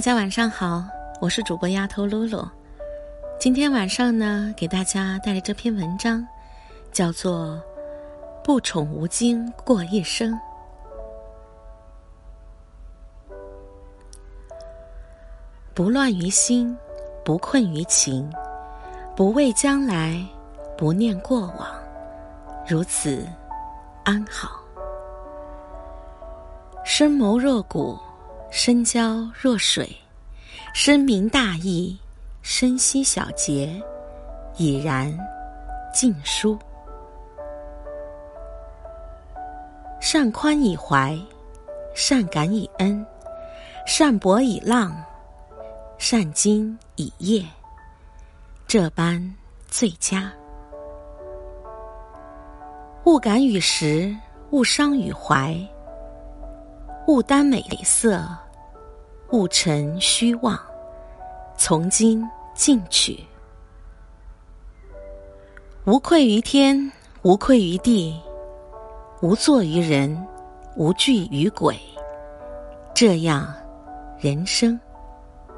大家晚上好，我是主播丫头露露。今天晚上呢，给大家带来这篇文章，叫做《不宠无惊过一生》。不乱于心，不困于情，不畏将来，不念过往，如此安好。深谋若谷。深交若水，深明大义，深悉小节，已然尽书。善宽以怀，善感以恩，善博以浪，善精以业，这般最佳。勿感与时，勿伤与怀。勿耽美色，勿沉虚妄，从今进取。无愧于天，无愧于地，无作于人，无惧于鬼。这样，人生。